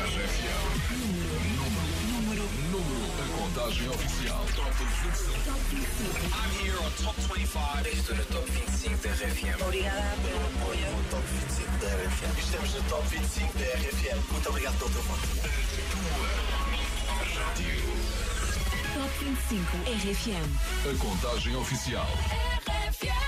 RFM. Número, número, número. A contagem oficial. Top 25. Top 25. I'm here on Top 25. Estou no Top 25 da RFM. Pelo apoio. No Top 25 da RFM. Estamos no Top 25 da RFM. Muito obrigado pelo teu voto. Top 25 RFM. A contagem oficial.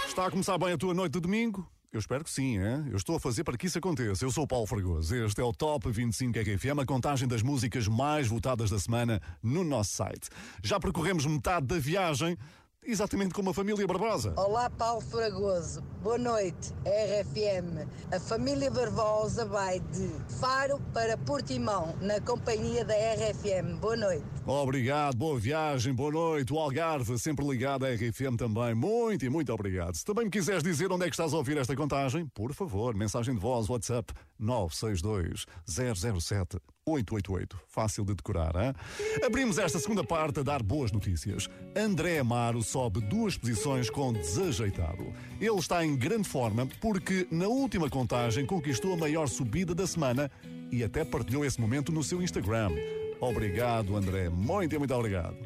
Está a começar bem a tua noite de domingo? Eu espero que sim, hein? Eu estou a fazer para que isso aconteça. Eu sou o Paulo Fragoso. Este é o Top 25 RFM, a contagem das músicas mais votadas da semana no nosso site. Já percorremos metade da viagem, exatamente como a família Barbosa. Olá, Paulo Fragoso. Boa noite, RFM. A família Barbosa vai de Faro para Portimão, na companhia da RFM. Boa noite. Obrigado, boa viagem, boa noite. O Algarve, sempre ligado à RFM também. Muito e muito obrigado. Se também me quiseres dizer onde é que estás a ouvir esta contagem, por favor, mensagem de voz, WhatsApp 962 007 888. Fácil de decorar, hein? Abrimos esta segunda parte a dar boas notícias. André Amaro sobe duas posições com desajeitado. Ele está em grande forma porque na última contagem conquistou a maior subida da semana e até partilhou esse momento no seu Instagram. Obrigado, André. Muito, muito obrigado.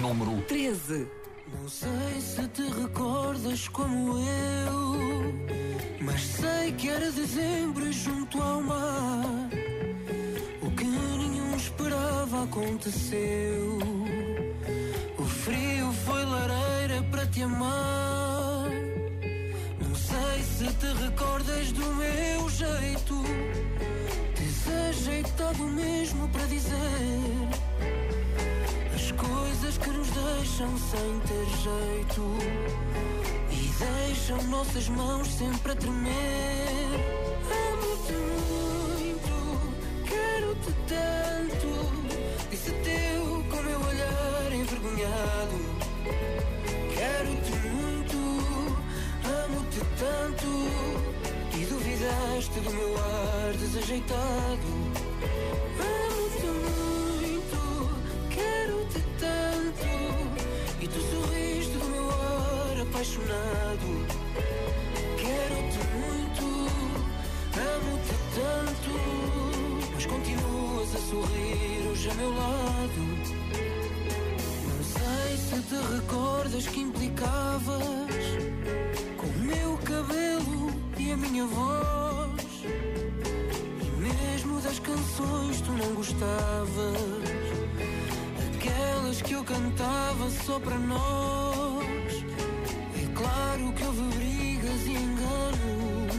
Número 13. Não sei se te recordas como eu, mas sei que era dezembro junto ao mar. O que nenhum esperava aconteceu. O frio foi lareira para te amar. Não sei se te recordas do meu jeito, desajeitado mesmo para dizer coisas que nos deixam sem ter jeito e deixam nossas mãos sempre a tremer. Amo-te muito, quero-te tanto. Disse teu com meu olhar envergonhado. Quero-te muito, amo-te tanto. E duvidaste do meu ar desajeitado. Apaixonado. Quero-te muito, amo-te tanto. Mas continuas a sorrir hoje a meu lado. Não sei se te recordas que implicavas com o meu cabelo e a minha voz. E mesmo das canções tu não gostavas. Aquelas que eu cantava só para nós. Claro que houve brigas e enganos.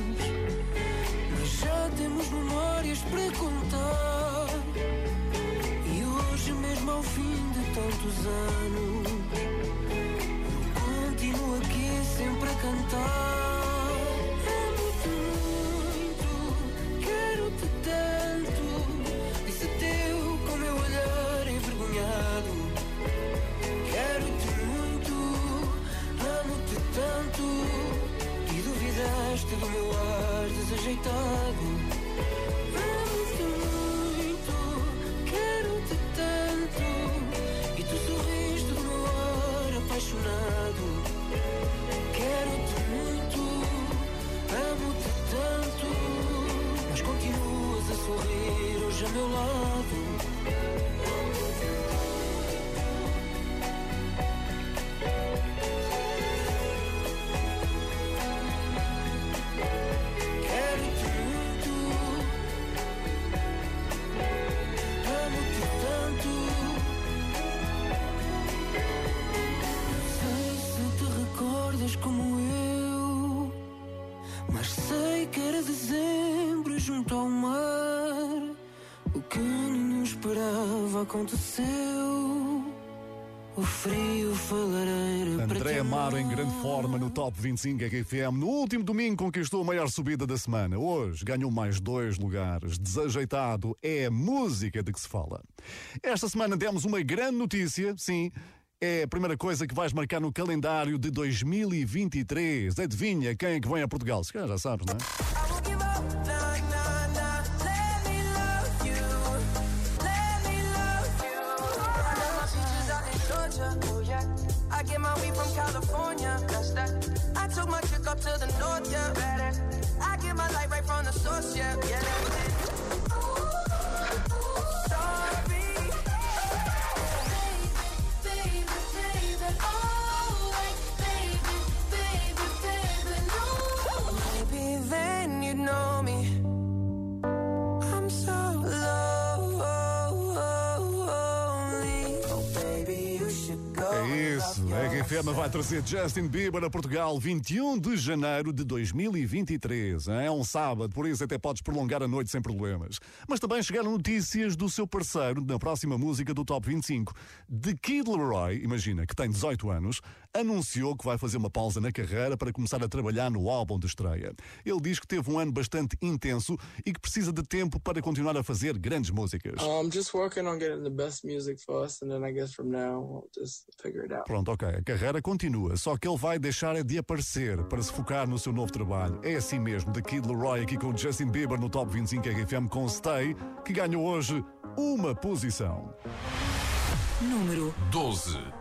Mas já temos memórias para contar. E hoje, mesmo ao fim de tantos anos, continuo aqui sempre a cantar. Duvidaste do meu ar desajeitado. Amo-te muito, quero-te tanto. E tu sorriste do meu ar apaixonado. Quero-te muito, amo-te tanto. Mas continuas a sorrir hoje a meu lado. Aconteceu. O frio foi lareira para te André Amaro em grande forma no Top 25 RFM. No último domingo conquistou a maior subida da semana. Hoje ganhou mais dois lugares. Desajeitado é a música de que se fala. Esta semana demos uma grande notícia, sim. É a primeira coisa que vais marcar no calendário de 2023. Adivinha quem é que vem a Portugal? Se calhar já sabes, não é? RFM vai trazer Justin Bieber a Portugal 21 de janeiro de 2023. É um sábado, por isso até podes prolongar a noite sem problemas. Mas também chegaram notícias do seu parceiro na próxima música do Top 25. The Kid Leroy, imagina, que tem 18 anos, anunciou que vai fazer uma pausa na carreira para começar a trabalhar no álbum de estreia. Ele diz que teve um ano bastante intenso e que precisa de tempo para continuar a fazer grandes músicas. I'm just working on getting the best music first, and then I guess from now we'll just figure it out. Pronto, ok, a carreira continua, só que ele vai deixar de aparecer para se focar no seu novo trabalho. É assim mesmo, The Kid Leroy aqui com Justin Bieber no Top 25 RFM com Stay, que ganhou hoje uma posição. Número 12.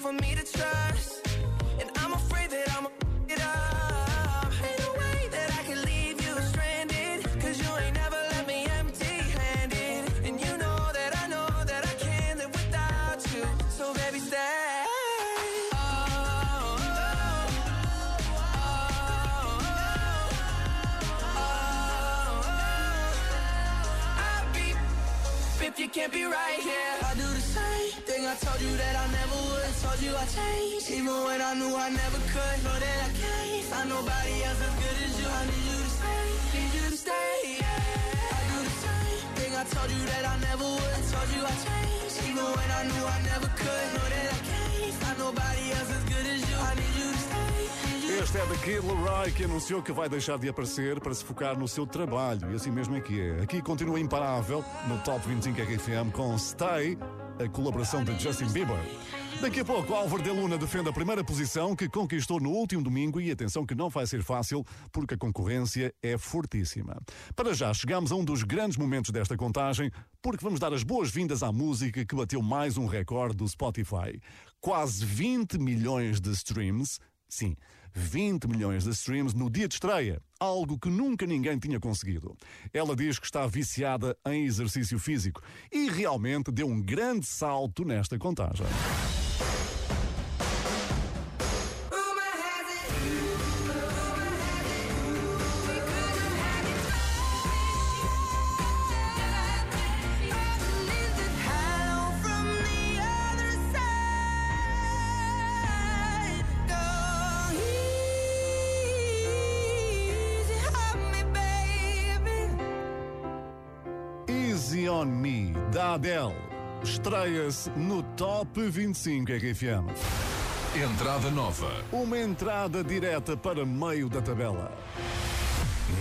For me to trust. And I'm afraid that I'm it up. Ain't no way that I can leave you stranded. Cause you ain't never left me empty handed. And you know that I know that I can't live without you. So baby, stay. Oh, oh, oh, oh. If you can't be right when I knew I never could. Know that I can't find nobody else as good as you. I need you to stay, need you to stay. Yeah. I do the same thing I told you that I never would. I told you I changed, even when I knew I never could. Know that I can't find nobody else as good as you. I need you to stay. Este é Kid Leroy que anunciou que vai deixar de aparecer para se focar no seu trabalho. E assim mesmo é que é. Aqui continua imparável no Top 25 RFM com Stay, a colaboração de Justin Bieber. Daqui a pouco, Álvaro de Luna defende a primeira posição que conquistou no último domingo e atenção que não vai ser fácil porque a concorrência é fortíssima. Para já, chegamos a um dos grandes momentos desta contagem porque vamos dar as boas-vindas à música que bateu mais um recorde do Spotify. Quase 20 milhões de streams, sim, 20 milhões de streams no dia de estreia, algo que nunca ninguém tinha conseguido. Ela diz que está viciada em exercício físico e realmente deu um grande salto nesta contagem. Adele. Estreia-se no Top 25 RFM. Entrada nova. Uma entrada direta para meio da tabela.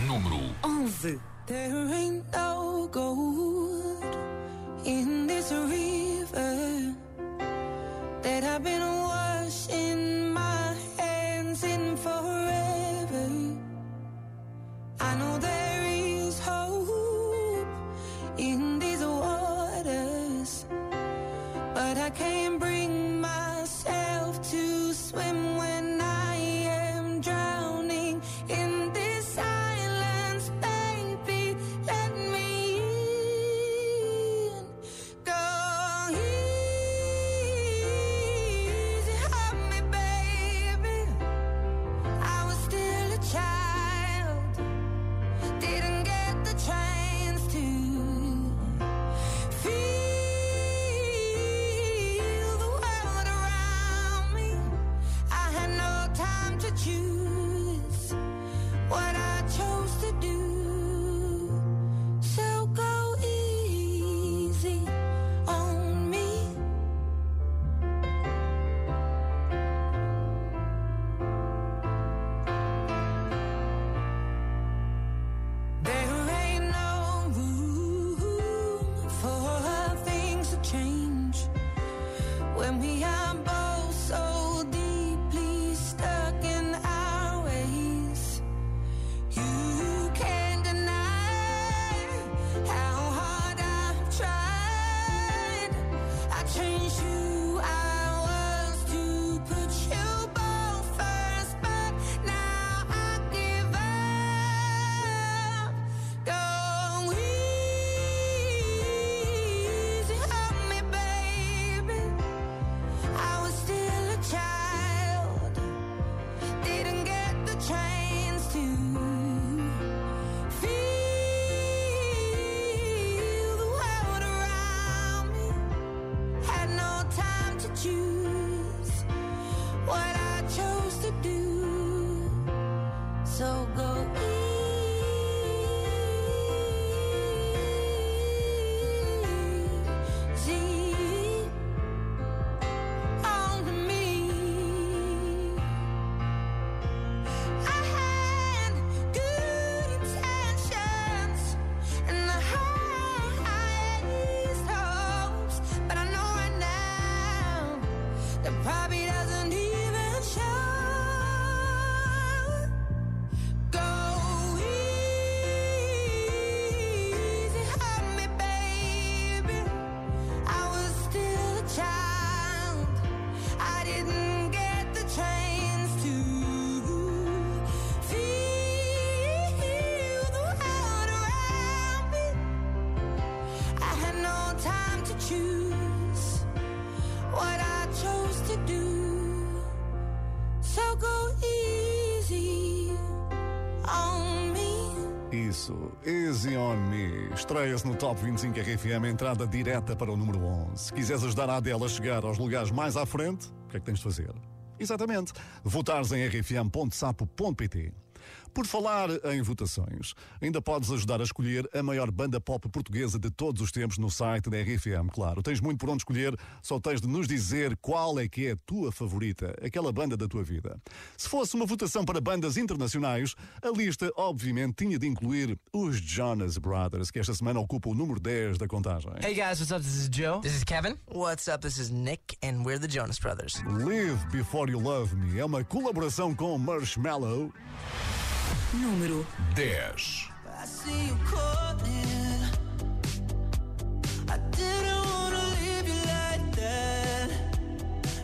Número 11. There ain't no gold in this river that I've been washing my hands in forever. I know there choose what I chose to do. So go easy on me. Isso, Easy on Me. Estreia-se no Top 25 RFM, entrada direta para o número 11. Se quiseres ajudar a Adele a chegar aos lugares mais à frente, o que é que tens de fazer? Exatamente, votares em rfm.sapo.pt. Por falar em votações, ainda podes ajudar a escolher a maior banda pop portuguesa de todos os tempos no site da RFM, claro. Tens muito por onde escolher, só tens de nos dizer qual é que é a tua favorita, aquela banda da tua vida. Se fosse uma votação para bandas internacionais, a lista obviamente tinha de incluir os Jonas Brothers, que esta semana ocupam o número 10 da contagem. Hey guys, what's up? This is Joe. This is Kevin. What's up? This is Nick, and we're the Jonas Brothers. Live Before You Love Me é uma colaboração com Marshmallow. Número 10. I see you calling. I didn't wanna leave you like that.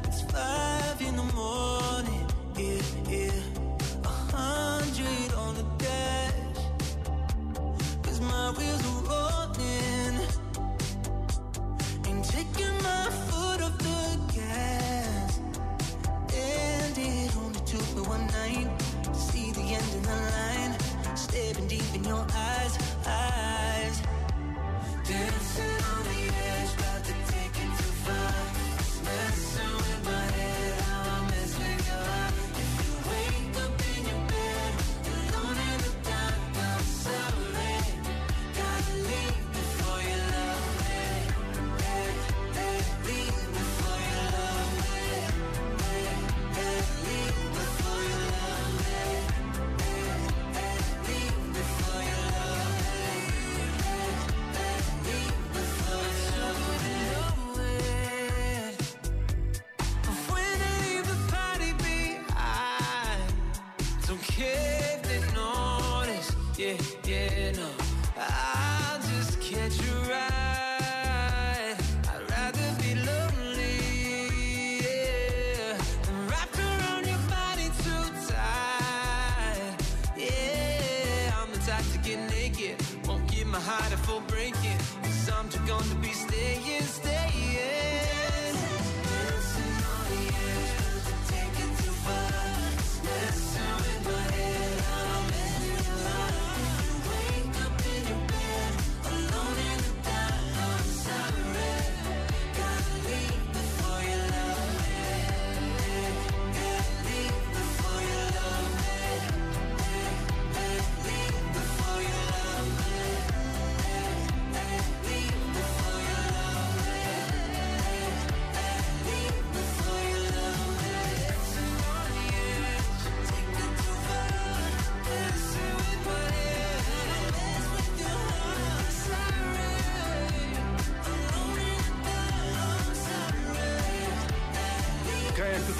It's five in the morning. Yeah, yeah. A hundred on the dash. Cause my wheels are rolling. Ain't taking my foot off the gas. And it only took me one night end of the line. Staring deep in your eyes.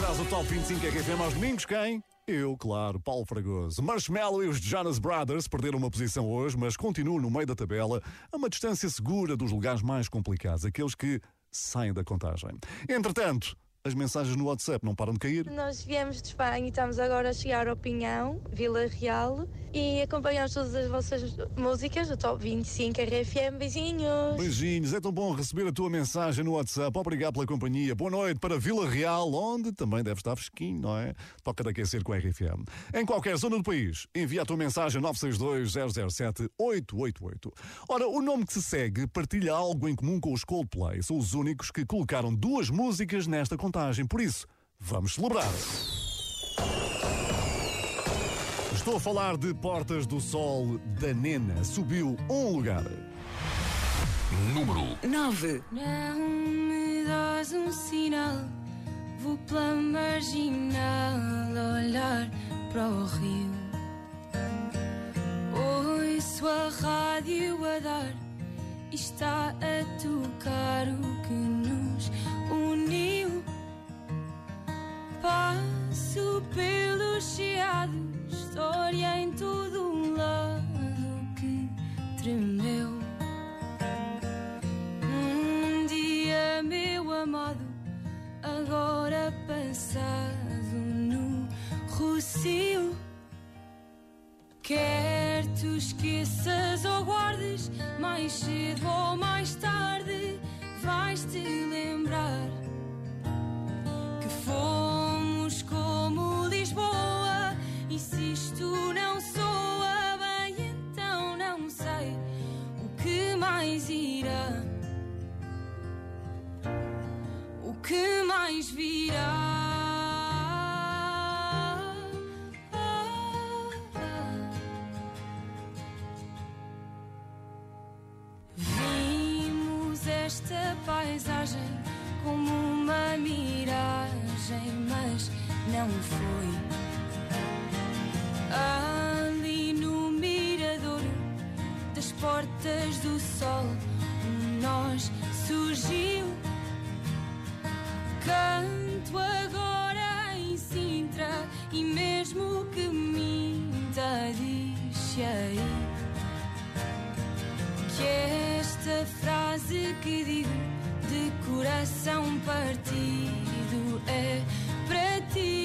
Traz o Top 25 RFM aos domingos? Quem? Eu, claro, Paulo Fragoso. Marshmallow e os Jonas Brothers perderam uma posição hoje, mas continuam no meio da tabela, a uma distância segura dos lugares mais complicados, aqueles que saem da contagem. Entretanto, as mensagens no WhatsApp não param de cair. Nós viemos de Espanha e estamos agora a chegar ao Pinhão, Vila Real, e acompanhamos todas as vossas músicas do Top 25 RFM. Beijinhos! Beijinhos, é tão bom receber a tua mensagem no WhatsApp. Obrigado pela companhia. Boa noite para Vila Real, onde também deve estar fresquinho, não é? Toca de aquecer com a RFM. Em qualquer zona do país, envia a tua mensagem 962-007-888. Ora, o nome que se segue partilha algo em comum com os Coldplay. São os únicos que colocaram duas músicas nesta contagem. Por isso, vamos celebrar. Estou a falar de Portas do Sol da Nena. Subiu um lugar. Número 9. Não me dás um sinal, vou pela marginal olhar para o rio. Ouço a rádio a dar e está a tocar o que nos Passo pelos chiados, história em todo um lado que tremeu. Um dia, meu amado, agora passado no Rocio. Quer tu esqueças ou guardes, mais cedo ou mais tarde, vais-te não foi. Ali no miradouro das portas do sol, um nós surgiu. Canto agora em Sintra e mesmo que minta, diz que esta frase que digo de coração partido é para ti.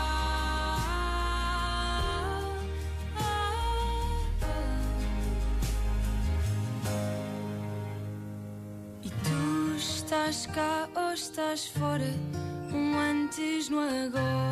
Cá ou estás fora? Um antes no agora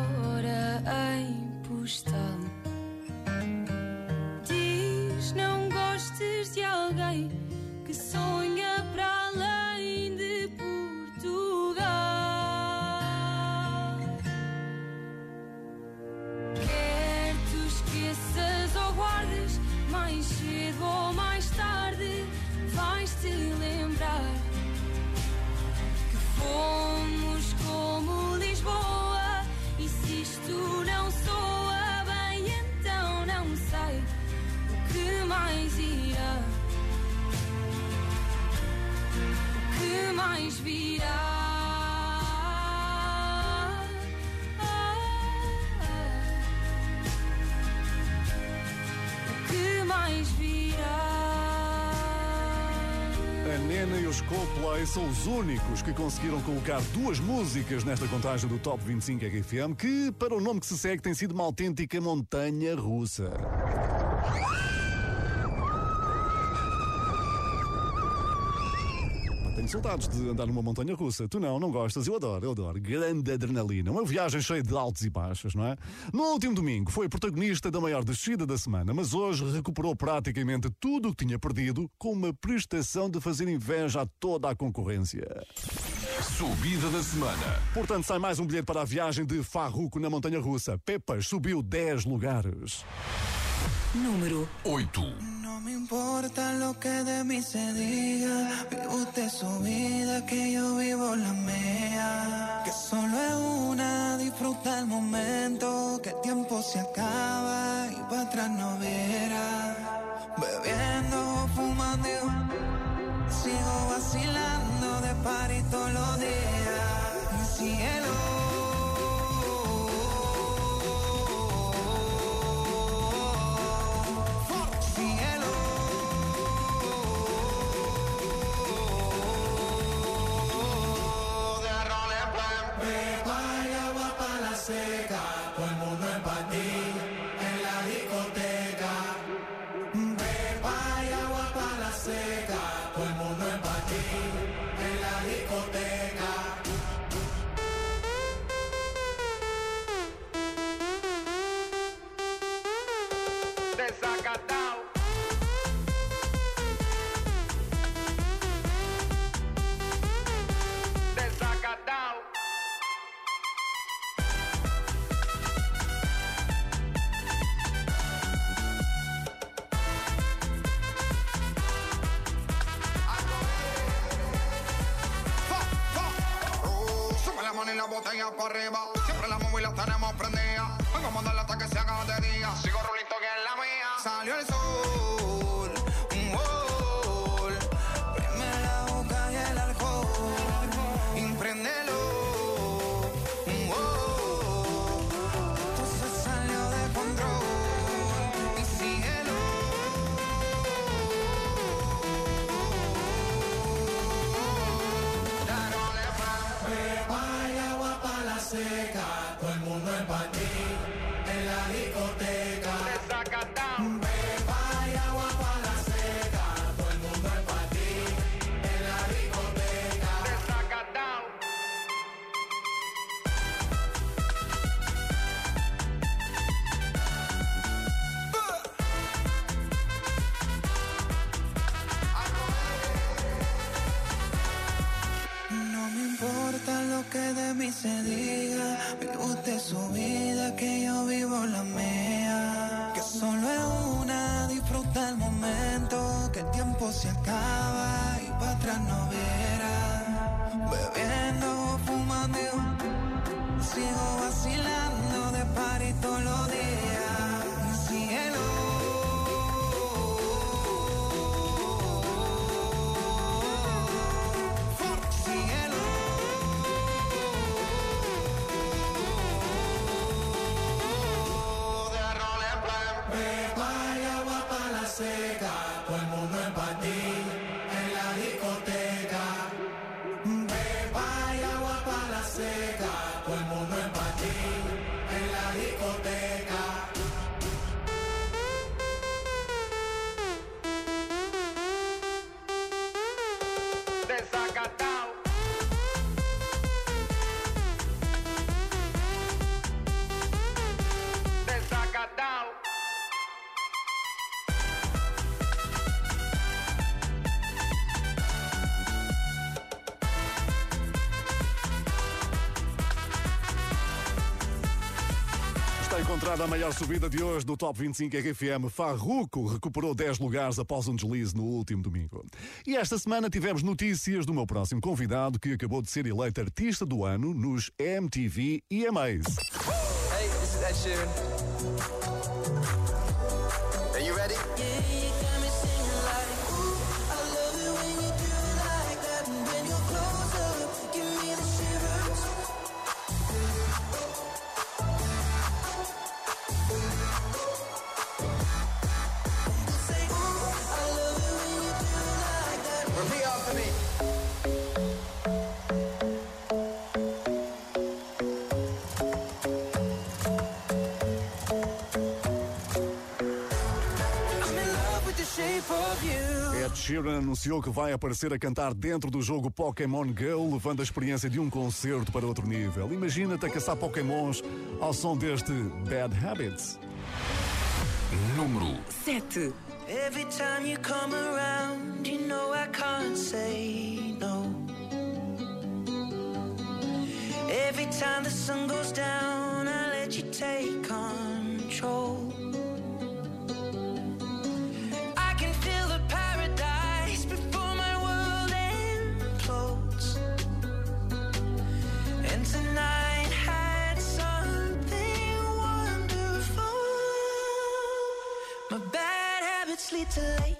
são os únicos que conseguiram colocar duas músicas nesta contagem do Top 25 RFM, que, para o nome que se segue, tem sido uma autêntica montanha russa. Saudades de andar numa montanha russa. Tu não, não gostas? Eu adoro, eu adoro. Grande adrenalina. Uma viagem cheia de altos e baixos, não é? No último domingo foi protagonista da maior descida da semana, mas hoje recuperou praticamente tudo o que tinha perdido com uma prestação de fazer inveja a toda a concorrência. Subida da semana. Portanto, sai mais um bilhete para a viagem de Farruco na montanha russa. Pepas subiu 10 lugares. Número 8. No me importa lo que de mí se diga, vive usted su vida, que yo vivo la mía. Que solo es una, disfruta el momento, que el tiempo se acaba y para atrás no verá. Bebiendo, fumando, sigo vacilando de party todos los días. Cielo. Encontrada a maior subida de hoje no Top 25 RFM. Farruco recuperou 10 lugares após um deslize no último domingo. E esta semana tivemos notícias do meu próximo convidado que acabou de ser eleito Artista do Ano nos MTV EMAs. Hey, this is Ed Sheeran. Sheeran anunciou que vai aparecer a cantar dentro do jogo Pokémon Go, levando a experiência de um concerto para outro nível. Imagina-te a caçar Pokémons ao som deste Bad Habits. Número 7 Every time you come around, you know I can't say no. Every time the sun goes down, I let you take control. too late.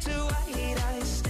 to white ice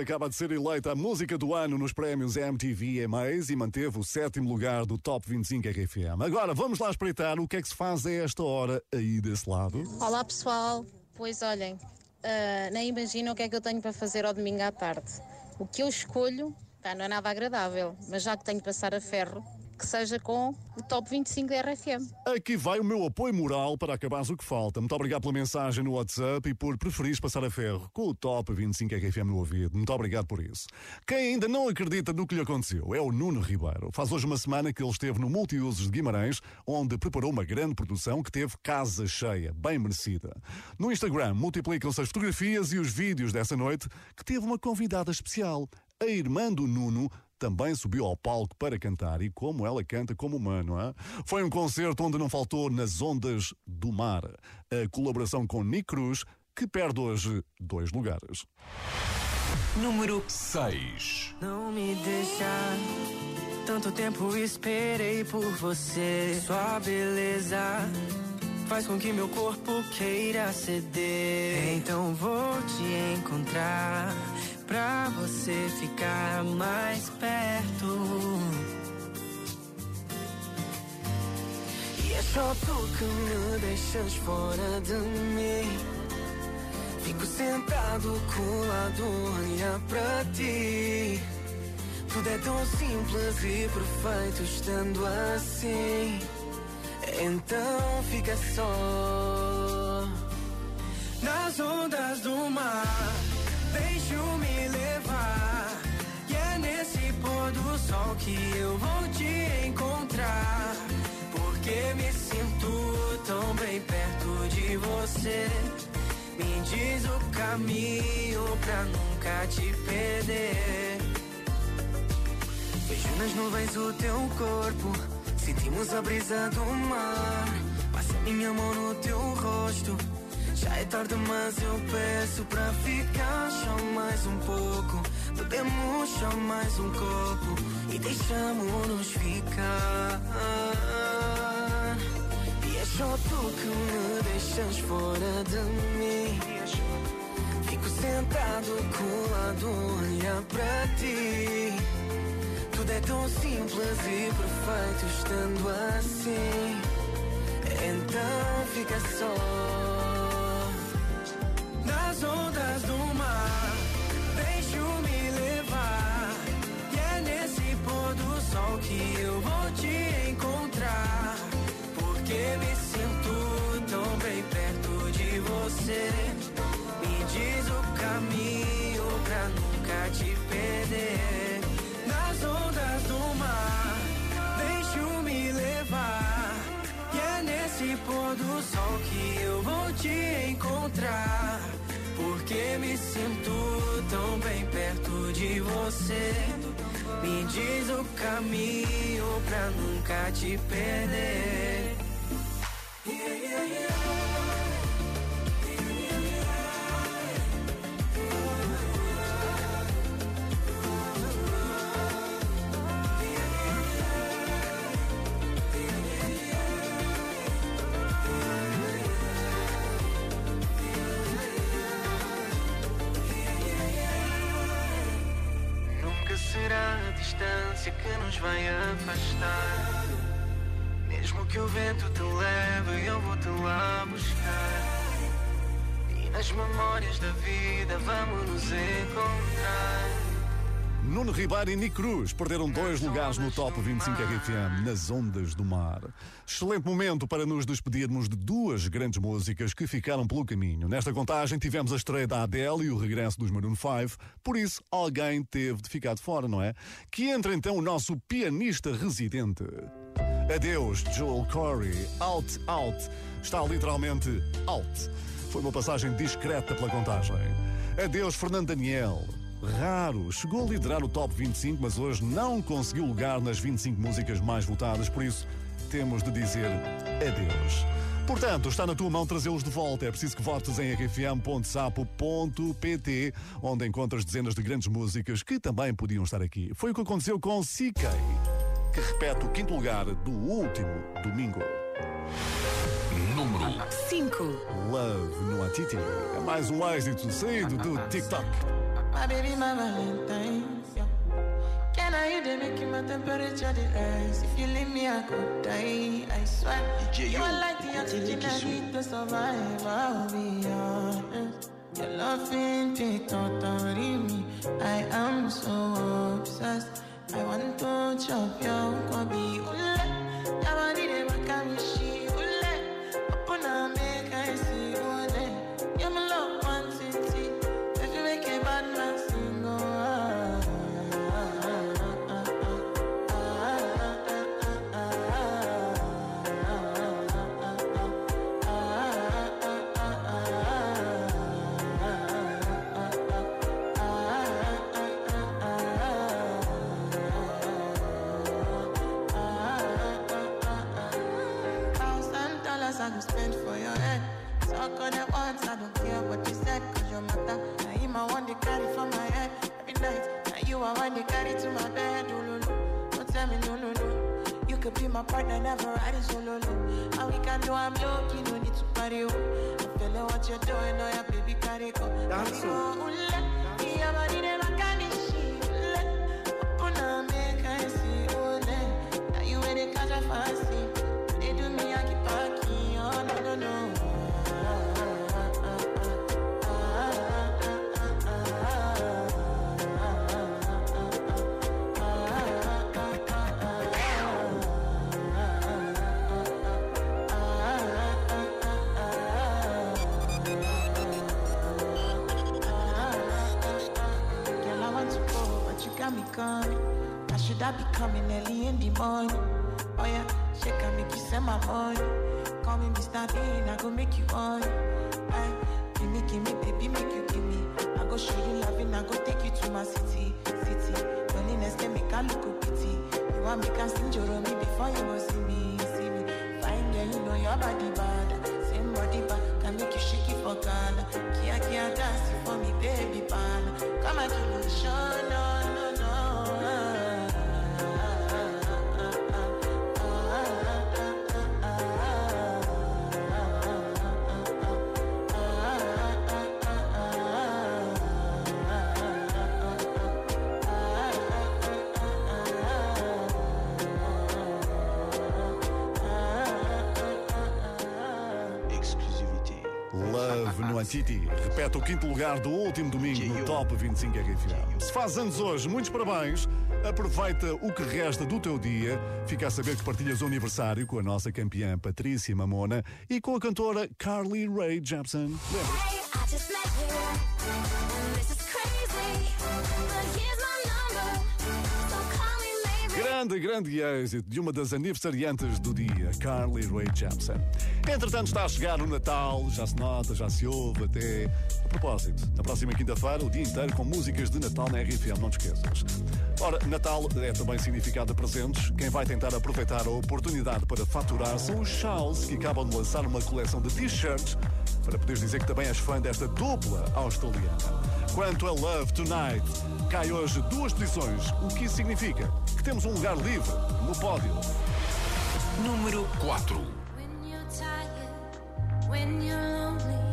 Acaba de ser eleita a música do ano nos prémios MTV EMAs e manteve o sétimo lugar do Top 25 RFM. Agora vamos lá espreitar o que é que se faz a esta hora aí desse lado. Olá pessoal, pois olhem, ah, nem imaginam o que é que eu tenho para fazer ao domingo à tarde. O que eu escolho pá, não é nada agradável, mas já que tenho que passar a ferro, que seja com o top 25 da RFM. Aqui vai o meu apoio moral para acabares o que falta. Muito obrigado pela mensagem no WhatsApp e por preferires passar a ferro com o Top 25 RFM no ouvido. Muito obrigado por isso. Quem ainda não acredita no que lhe aconteceu é o Nuno Ribeiro. Faz hoje uma semana que ele esteve no Multiusos de Guimarães, onde preparou uma grande produção que teve casa cheia, bem merecida. No Instagram multiplicam-se as fotografias e os vídeos dessa noite, que teve uma convidada especial. A irmã do Nuno também subiu ao palco para cantar e como ela canta como humano. Hein? Foi um concerto onde não faltou nas ondas do mar. A colaboração com Nick Cruz, que perde hoje dois lugares. Número 6. Não me deixar. Tanto tempo esperei por você. Sua beleza faz com que meu corpo queira ceder. Então vou te encontrar pra você ficar mais perto. E é só tu que me deixas fora de mim. Fico sentado colado, olhar pra ti. Tudo é tão simples e perfeito estando assim. Então fica só nas ondas do mar. Deixo-me levar. E é nesse pôr do sol que eu vou te encontrar. Porque me sinto tão bem perto de você. Me diz o caminho pra nunca te perder. Vejo nas nuvens o teu corpo. Sentimos a brisa do mar. Passa minha mão no teu rosto. Já é tarde, mas eu peço pra ficar só mais um pouco. Bebemos só mais um copo e deixamos-nos ficar. E é só tu que me deixas fora de mim. Fico sentado colado, olhar pra ti. Tudo é tão simples e perfeito estando assim. Então fica só nas ondas do mar. Deixo-me levar. E é nesse pôr do sol que eu vou te encontrar. Porque me sinto tão bem perto de você. Me diz o caminho pra nunca te perder. Pôr do sol que eu vou te encontrar. Porque me sinto tão bem perto de você. Me diz o caminho pra nunca te perder. Nunca distância que nos vai afastar. Mesmo que o vento te leve, eu vou te lá buscar. E nas memórias da vida vamos nos encontrar. Nuno Ribeiro e Nick Cruz perderam dois lugares no Top 25 RFM, nas ondas do mar. Excelente momento para nos despedirmos de duas grandes músicas que ficaram pelo caminho. Nesta contagem tivemos a estreia da Adele e o regresso dos Maroon 5, por isso alguém teve de ficar de fora, não é? Que entra então o nosso pianista residente. Adeus, Joel Corey. Out, out. Está literalmente out. Foi uma passagem discreta pela contagem. Adeus, Fernando Daniel. Raro, chegou a liderar o top 25, mas hoje não conseguiu lugar nas 25 músicas mais votadas, por isso temos de dizer adeus. Portanto, está na tua mão trazê-los de volta. É preciso que votes em rfm.sapo.pt, onde encontras dezenas de grandes músicas que também podiam estar aqui. Foi o que aconteceu com CK, que repete o quinto lugar do último domingo. Número 5. Love no Atiti. É mais um êxito saído do TikTok. My baby, my Valentine. Yeah. Can I you they make my temperature the rise? If you leave me, I could die. I swear. you are like the oxygen I need to survive. I'll be honest. Your love ain't it totally me. I am so obsessed. I want to chop your kwabi ule. Yabani de makamishi body bad. Same body bad, can make you shake it for Ghana. Kia kia dance for me, baby pan. Come and me show, Repete o quinto lugar do último domingo no Top 25 RFM. Se faz anos hoje, muitos parabéns. Aproveita o que resta do teu dia. Fica a saber que partilhas o aniversário com a nossa campeã Patrícia Mamona e com a cantora Carly Rae Jepsen. Grande, grande êxito de uma das aniversariantes do dia, Carly Rae Jepsen. Entretanto, está a chegar o Natal, já se nota, já se ouve até. A propósito, na próxima quinta-feira, o dia inteiro com músicas de Natal na RFM, não te esqueças. Ora, Natal é também significado de presentes. Quem vai tentar aproveitar a oportunidade para faturar são os Charles, que acabam de lançar uma coleção de t-shirts para poderes dizer que também és fã desta dupla australiana. Quanto a Love Tonight, cai hoje duas posições, o que isso significa? Que temos um lugar livre no pódio. Número 4. When you're tired, when you're lonely,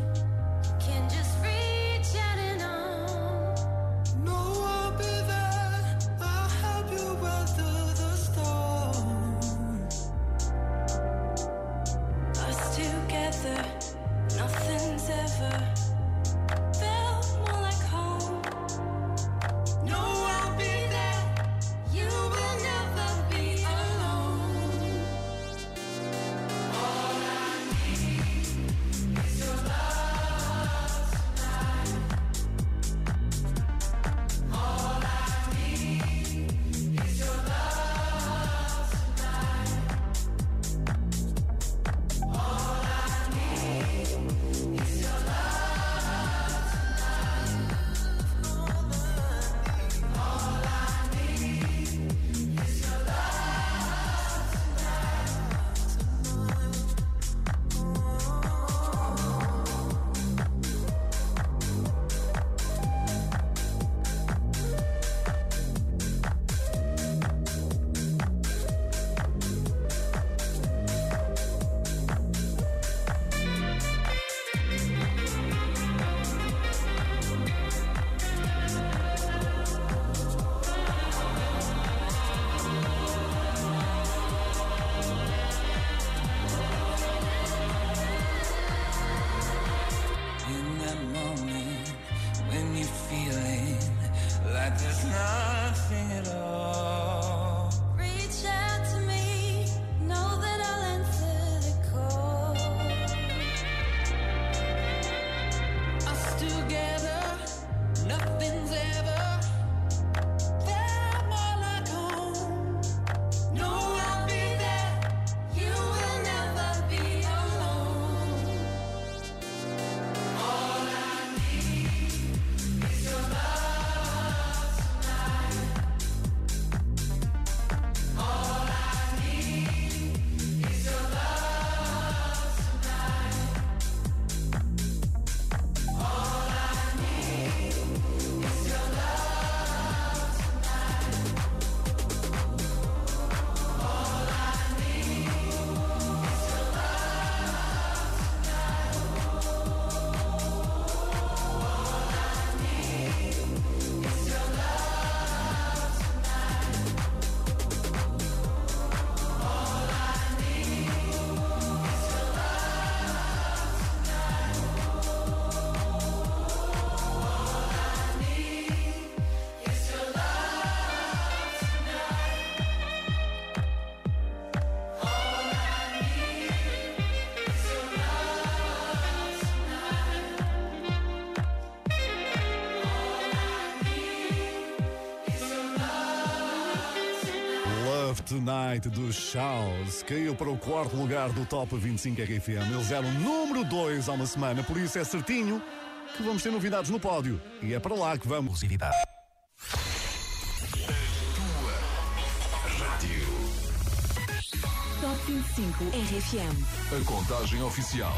Tonight dos Shaws caiu para o quarto lugar do Top 25 RFM. Eles eram número 2 há uma semana, por isso é certinho que vamos ter novidades no pódio. E é para lá que vamos. Exclusividade. Rádio. Top 25 RFM. A contagem oficial.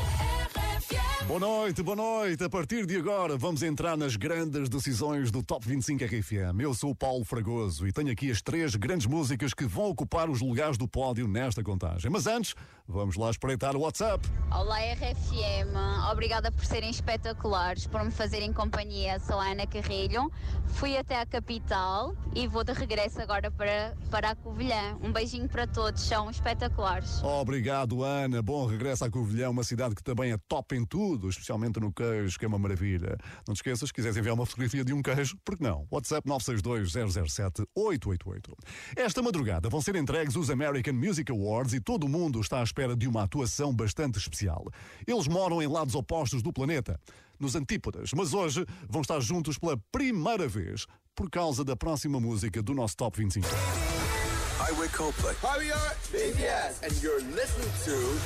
Boa noite, boa noite. A partir de agora vamos entrar nas grandes decisões do Top 25 RFM. Eu sou o Paulo Fragoso e tenho aqui as três grandes músicas que vão ocupar os lugares do pódio nesta contagem. Mas antes, vamos lá espreitar o WhatsApp. Olá RFM, obrigada por serem espetaculares, por me fazerem companhia. Sou a Ana Carrilho, fui até a capital e vou de regresso agora para, para a Covilhã. Um beijinho para todos, são espetaculares. Obrigado, Ana. Bom regresso à Covilhã, uma cidade que também é top em tudo, especialmente no queijo, que é uma maravilha. Não te esqueças, se quiseres enviar uma fotografia de um queijo, por que não? WhatsApp 962-007-888. Esta madrugada vão ser entregues os American Music Awards e todo o mundo está à espera de uma atuação bastante especial. Eles moram em lados opostos do planeta, nos antípodas, mas hoje vão estar juntos pela primeira vez por causa da próxima música do nosso Top 25. Hi, we're Coldplay. Hi, we are BTS, and you're listening to.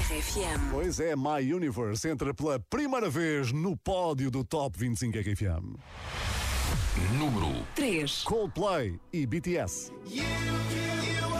RFM. Pois é, My Universe entra pela primeira vez no pódio do Top 25 RFM. Número 3. Coldplay e BTS. In the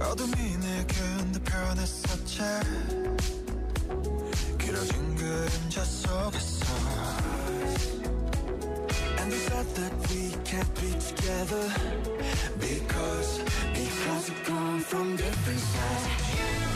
어둠이 내겐 변했었지 길어진 그림자 속에서 And the thought that we can't be together Because, because we come from different sides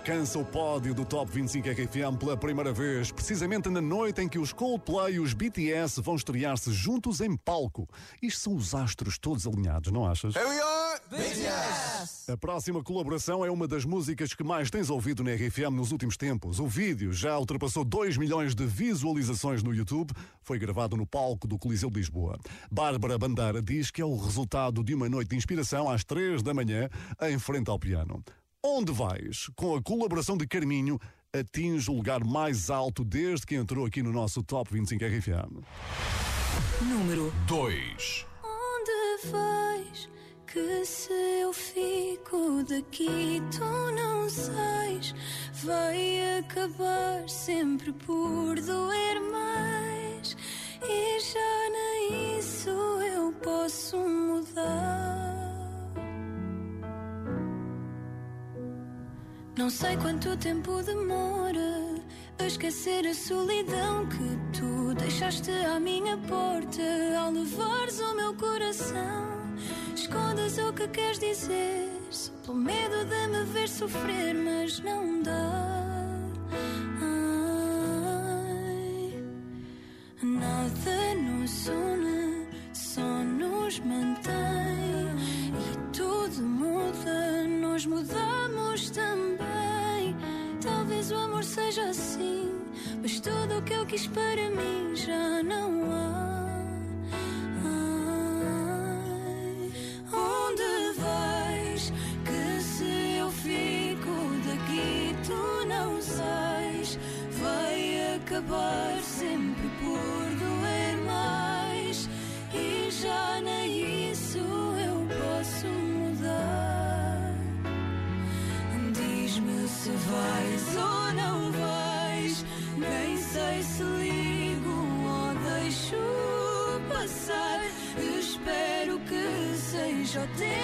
alcança o pódio do Top 25 RFM pela primeira vez, precisamente na noite em que os Coldplay e os BTS vão estrear-se juntos em palco. Isto são os astros todos alinhados, não achas? Here we are BTS. A próxima colaboração é uma das músicas que mais tens ouvido na RFM nos últimos tempos. O vídeo já ultrapassou 2 milhões de visualizações no YouTube. Foi gravado no palco do Coliseu de Lisboa. Bárbara Bandeira diz que é o resultado de uma noite de inspiração às 3 da manhã em frente ao piano. Onde vais? Com a colaboração de Carminho, atinge o lugar mais alto desde que entrou aqui no nosso Top 25 RFM. Número 2. Onde vais? Que se eu fico daqui, tu não sais. Vai acabar sempre por doer mais. E já nem isso eu posso mudar. Não sei quanto tempo demora a esquecer a solidão que tu deixaste à minha porta ao levares o meu coração. Escondas o que queres dizer, só pelo medo de me ver sofrer, mas não dá. Acabar sempre por doer mais. E já nem isso eu posso mudar. Diz-me se vais ou não vais. Nem sei se ligo ou deixo passar. Espero que seja o tempo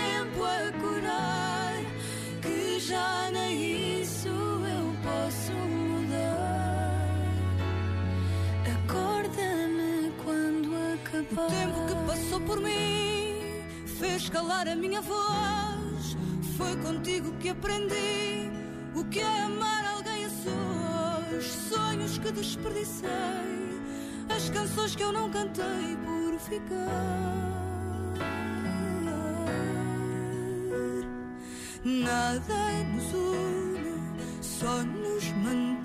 O tempo que passou por mim fez calar a minha voz. Foi contigo que aprendi o que é amar alguém a sós. Sonhos que desperdicei, as canções que eu não cantei por ficar. Nada nos une, só nos mantém.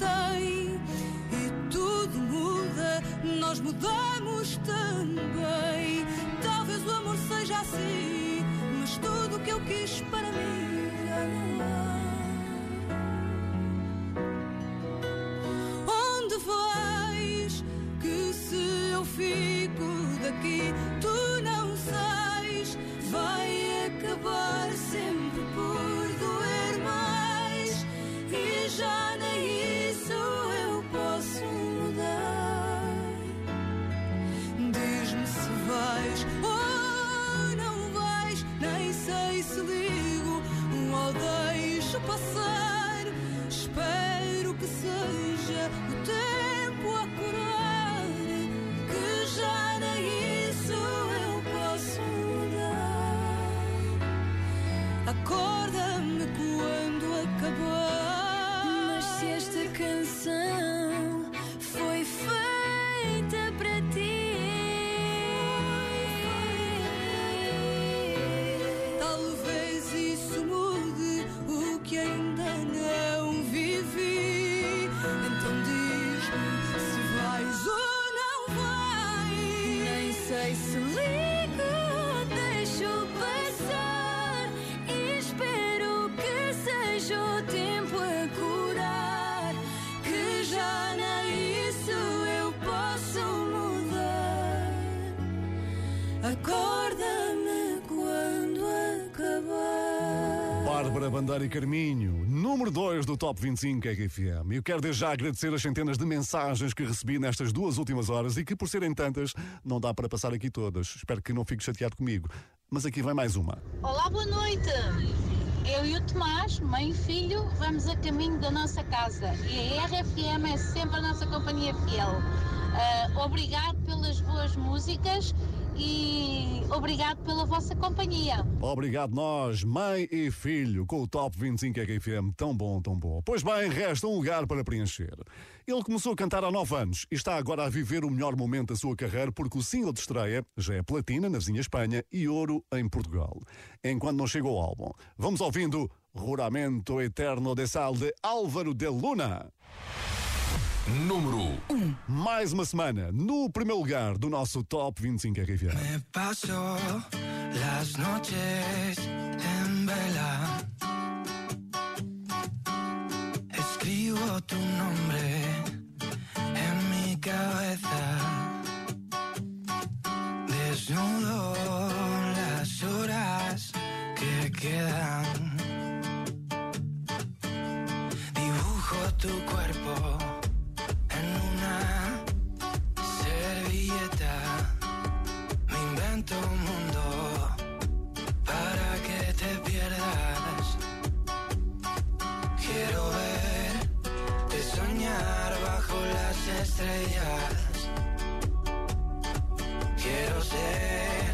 Mudamos também. Talvez o amor seja assim, mas tudo o que eu quis para mim já não há. Onde vais? Que se eu fico daqui, Bárbara Bandeira e Carminho, número 2 do Top 25 RFM. Eu quero desde já agradecer as centenas de mensagens que recebi nestas duas últimas horas e que, por serem tantas, não dá para passar aqui todas. Espero que não fique chateado comigo. Mas aqui vai mais uma. Olá, boa noite. Eu e o Tomás, mãe e filho, vamos a caminho da nossa casa e a RFM é sempre a nossa companhia fiel. Ah, obrigado pelas boas músicas e obrigado pela vossa companhia. Obrigado nós, mãe e filho, com o Top 25 RFM, tão bom, tão bom. Pois bem, resta um lugar para preencher. Ele começou a cantar há 9 anos e está agora a viver o melhor momento da sua carreira porque o single de estreia já é platina na vizinha Espanha e ouro em Portugal. Enquanto não chega o álbum, vamos ouvindo Ruramento Eterno de Sal de Álvaro de Luna. Número 1. Mais uma semana no primeiro lugar do nosso Top 25 RFM. Me paso las noches en vela. Escribo tu nombre en mi cabeza. Desnudo las horas que quedan. Dibujo tu cuerpo Un mundo para que te pierdas. Quiero verte soñar bajo las estrellas. Quiero ser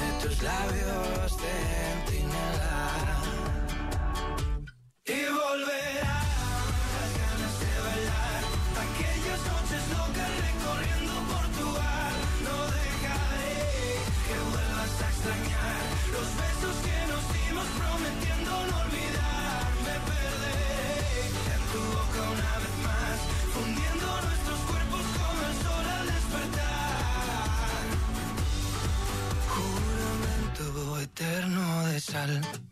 de tus labios centinela. Sal.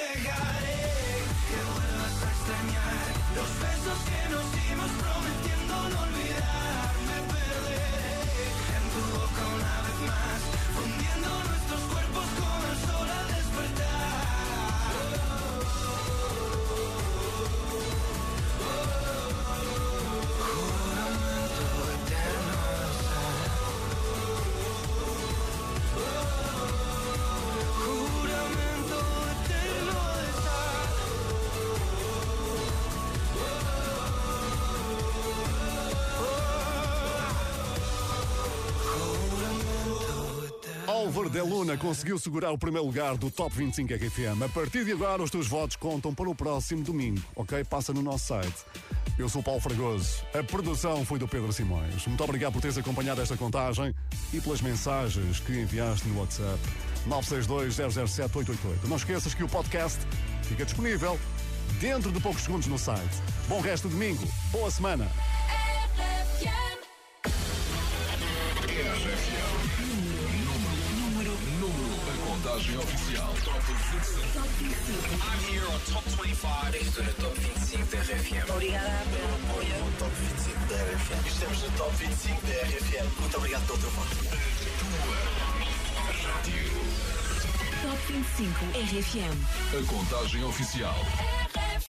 Álvaro de Luna conseguiu segurar o primeiro lugar do Top 25 RFM. A partir de agora, os teus votos contam para o próximo domingo, ok? Passa no nosso site. Eu sou Paulo Fragoso. A produção foi do Pedro Simões. Muito obrigado por teres acompanhado esta contagem e pelas mensagens que enviaste no WhatsApp 962-007-888. Não esqueças que o podcast fica disponível dentro de poucos segundos no site. Bom resto de domingo. Boa semana. Contagem oficial. Top 25. I'm here on Top 25. Estou no Top 25 da RFM. Obrigada pelo apoio. No Top 25 da RFM. Estamos no Top 25 da RFM. Muito obrigado pelo teu voto. Rádio. Top 25 RFM. A contagem oficial.